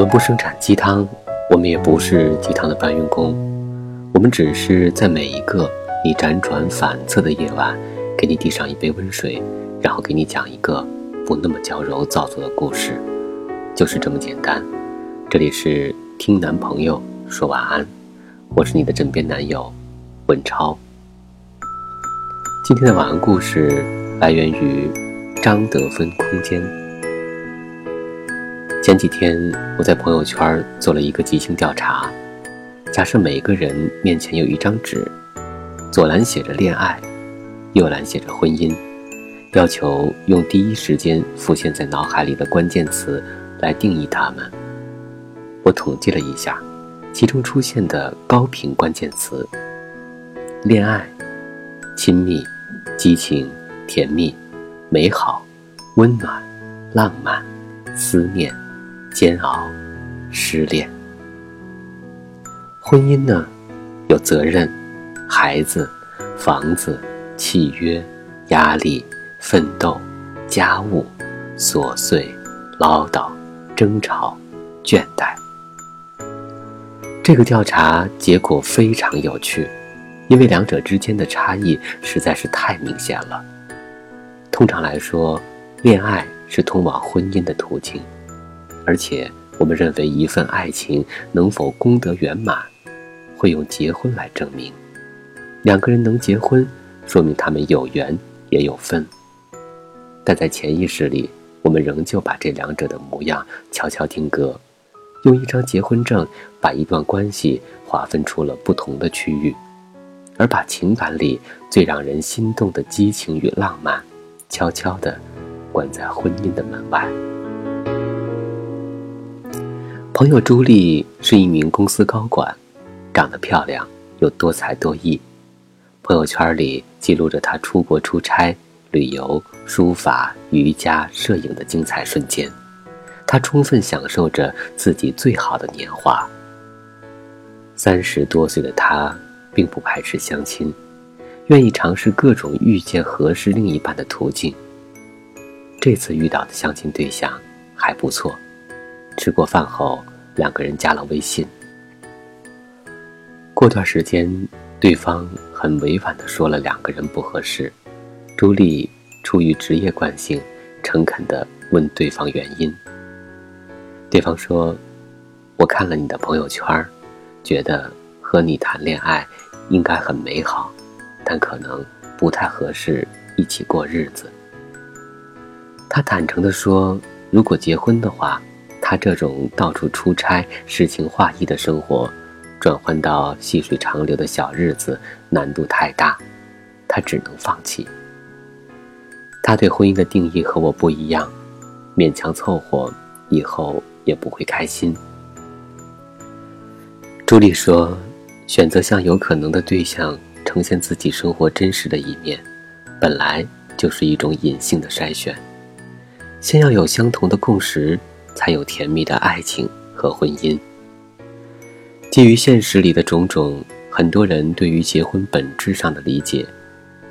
我们不生产鸡汤，我们也不是鸡汤的搬运工，我们只是在每一个你辗转反侧的夜晚，给你递上一杯温水，然后给你讲一个不那么娇柔造作的故事，就是这么简单。这里是听男朋友说晚安，我是你的枕边男友文超。今天的晚安故事来源于张德芬空间。前几天，我在朋友圈做了一个即兴调查。假设每个人面前有一张纸，左栏写着恋爱，右栏写着婚姻，要求用第一时间浮现在脑海里的关键词来定义它们。我统计了一下，其中出现的高频关键词：恋爱、亲密、激情、甜蜜、美好、温暖、浪漫、思念。煎熬，失恋，婚姻呢？有责任，孩子，房子，契约，压力，奋斗，家务，琐碎，唠叨，争吵，倦怠。这个调查结果非常有趣，因为两者之间的差异实在是太明显了。通常来说，恋爱是通往婚姻的途径。而且，我们认为一份爱情能否功德圆满，会用结婚来证明。两个人能结婚，说明他们有缘也有分。但在潜意识里，我们仍旧把这两者的模样悄悄定格，用一张结婚证把一段关系划分出了不同的区域，而把情感里最让人心动的激情与浪漫，悄悄地关在婚姻的门外。朋友朱莉是一名公司高管，长得漂亮又多才多艺。朋友圈里记录着她出国出差、旅游、书法、瑜伽、摄影的精彩瞬间。她充分享受着自己最好的年华。三十多岁的她并不排斥相亲，愿意尝试各种遇见合适另一半的途径。这次遇到的相亲对象还不错。吃过饭后，两个人加了微信。过段时间，对方很委婉的说了两个人不合适。朱莉出于职业惯性，诚恳的问对方原因。对方说：“我看了你的朋友圈，觉得和你谈恋爱应该很美好，但可能不太合适一起过日子。”他坦诚的说：“如果结婚的话。”他这种到处出差、诗情画意的生活，转换到细水长流的小日子，难度太大，他只能放弃。他对婚姻的定义和我不一样，勉强凑合，以后也不会开心。朱莉说：“选择向有可能的对象呈现自己生活真实的一面，本来就是一种隐性的筛选，先要有相同的共识。”才有甜蜜的爱情和婚姻。基于现实里的种种，很多人对于结婚本质上的理解，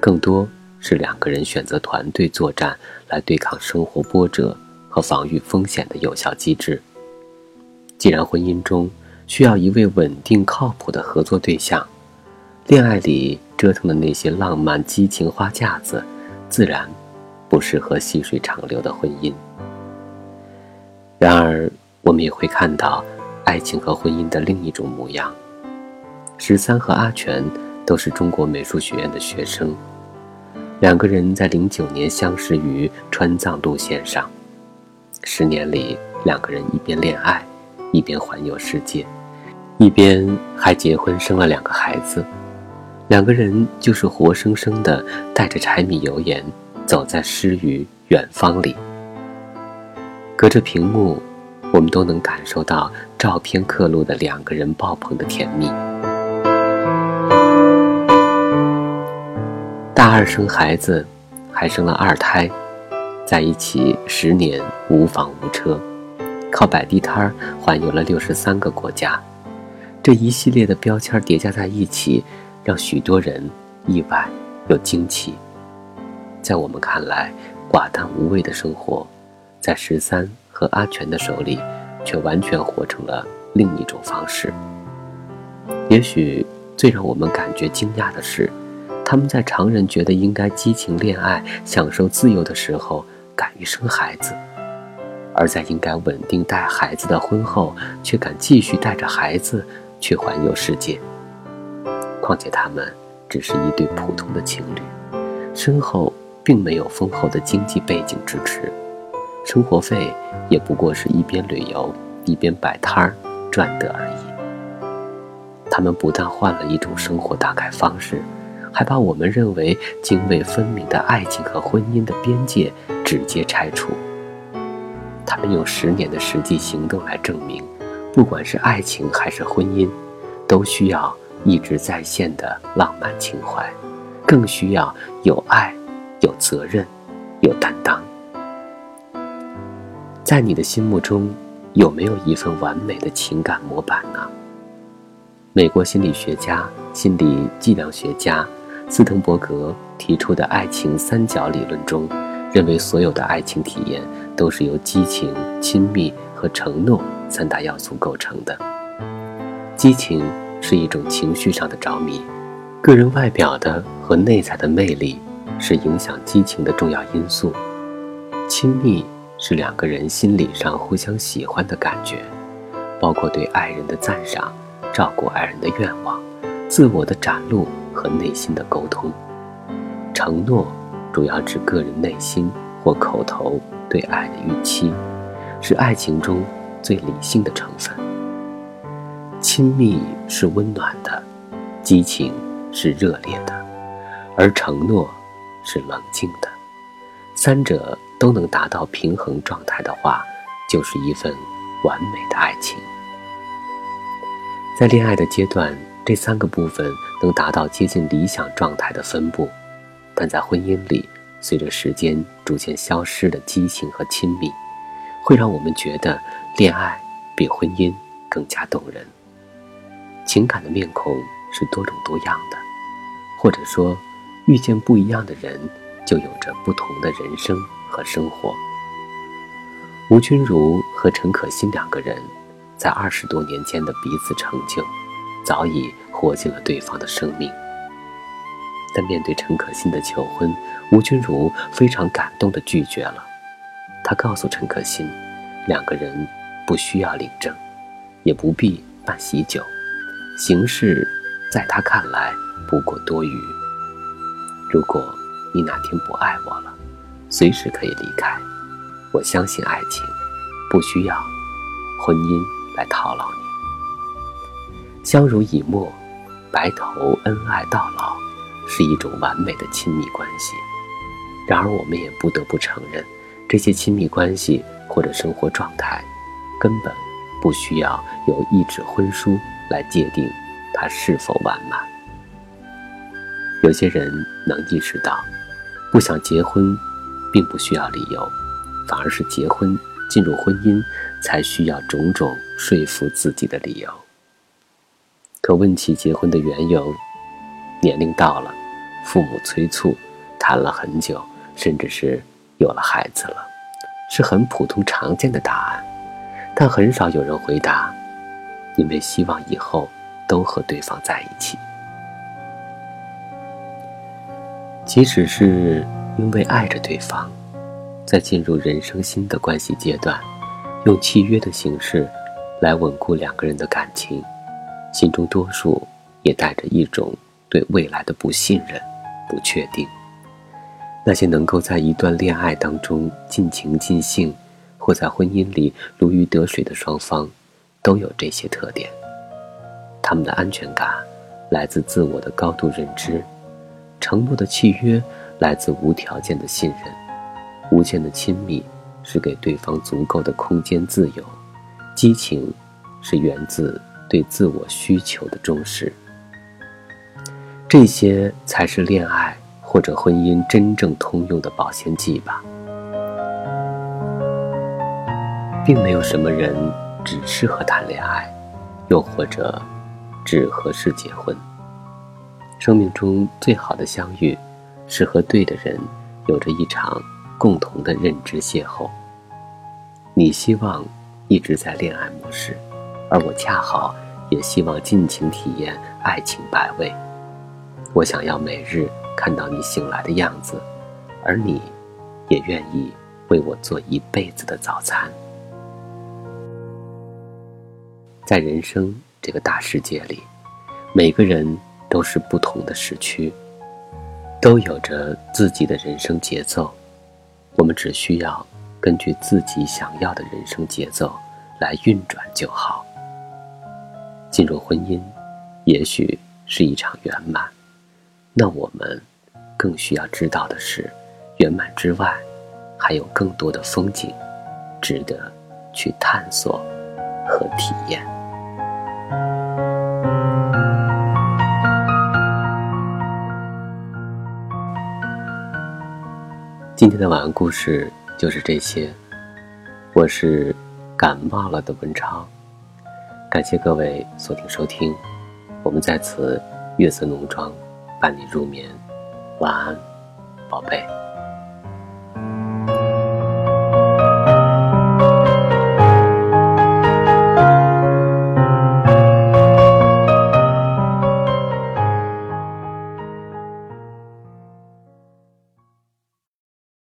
更多是两个人选择团队作战来对抗生活波折和防御风险的有效机制。既然婚姻中需要一位稳定靠谱的合作对象，恋爱里折腾的那些浪漫激情花架子，自然不适合细水长流的婚姻。然而，我们也会看到爱情和婚姻的另一种模样。十三和阿全都是中国美术学院的学生，两个人在零九年相识于川藏路线上。十年里，两个人一边恋爱，一边环游世界，一边还结婚生了两个孩子。两个人就是活生生的带着柴米油盐，走在诗与远方里。隔着屏幕，我们都能感受到照片刻录的两个人爆棚的甜蜜。大二生孩子，还生了二胎，在一起十年无房无车，靠摆地摊儿环游了六十三个国家。这一系列的标签叠加在一起，让许多人意外又惊奇。在我们看来，寡淡无味的生活。在十三和阿全的手里，却完全活成了另一种方式。也许最让我们感觉惊讶的是，他们在常人觉得应该激情恋爱、享受自由的时候，敢于生孩子；而在应该稳定带孩子的婚后，却敢继续带着孩子去环游世界。况且他们只是一对普通的情侣，身后并没有丰厚的经济背景支持，生活费也不过是一边旅游一边摆摊儿赚得而已。他们不但换了一种生活打开方式，还把我们认为泾渭分明的爱情和婚姻的边界直接拆除。他们用十年的实际行动来证明，不管是爱情还是婚姻，都需要一直在线的浪漫情怀，更需要有爱、有责任、有担当。在你的心目中，有没有一份完美的情感模板呢？美国心理学家、心理计量学家斯滕伯格提出的爱情三角理论中，认为所有的爱情体验都是由激情、亲密和承诺三大要素构成的。激情是一种情绪上的着迷，个人外表的和内在的魅力是影响激情的重要因素。亲密是两个人心理上互相喜欢的感觉，包括对爱人的赞赏。照顾爱人的愿望、自我的展露和内心的沟通。承诺主要指个人内心或口头对爱的预期，是爱情中最理性的成分。亲密是温暖的，激情是热烈的，而承诺是冷静的。三者都能达到平衡状态的话，就是一份完美的爱情。在恋爱的阶段，这三个部分能达到接近理想状态的分布，但在婚姻里，随着时间逐渐消失的激情和亲密，会让我们觉得恋爱比婚姻更加动人。情感的面孔是多种多样的，或者说，遇见不一样的人，就有着不同的人生和生活。吴君如和陈可辛两个人。在二十多年间的彼此成就，早已活进了对方的生命。但面对陈可辛的求婚，吴君如非常感动地拒绝了。她告诉陈可辛，两个人不需要领证，也不必办喜酒，形式在他看来不过多余。如果你哪天不爱我了，随时可以离开。我相信爱情，不需要婚姻。来套牢你，相濡以沫，白头恩爱到老，是一种完美的亲密关系。然而，我们也不得不承认，这些亲密关系或者生活状态，根本不需要有一纸婚书来界定它是否完满。有些人能意识到，不想结婚，并不需要理由，反而是结婚进入婚姻。才需要种种说服自己的理由。可问起结婚的缘由，年龄到了，父母催促，谈了很久，甚至是有了孩子了，是很普通常见的答案。但很少有人回答，因为希望以后都和对方在一起。即使是因为爱着对方，在进入人生新的关系阶段。用契约的形式，来稳固两个人的感情，心中多数也带着一种对未来的不信任、不确定。那些能够在一段恋爱当中尽情尽兴，或在婚姻里如鱼得水的双方，都有这些特点。他们的安全感来自自我的高度认知，承诺的契约来自无条件的信任，无限的亲密。是给对方足够的空间自由，激情是源自对自我需求的重视，这些才是恋爱或者婚姻真正通用的保鲜剂吧。并没有什么人只适合谈恋爱，又或者只合适结婚。生命中最好的相遇，是和对的人有着一场。共同的认知邂逅。你希望一直在恋爱模式，而我恰好也希望尽情体验爱情百味。我想要每日看到你醒来的样子，而你，也愿意为我做一辈子的早餐。在人生这个大世界里，每个人都是不同的时区，都有着自己的人生节奏。我们只需要根据自己想要的人生节奏来运转就好。进入婚姻，也许是一场圆满，那我们更需要知道的是，圆满之外，还有更多的风景，值得去探索和体验。今天的晚安故事就是这些。我是感冒了的文超，感谢各位锁定收听。我们在此月色浓妆伴你入眠，晚安，宝贝。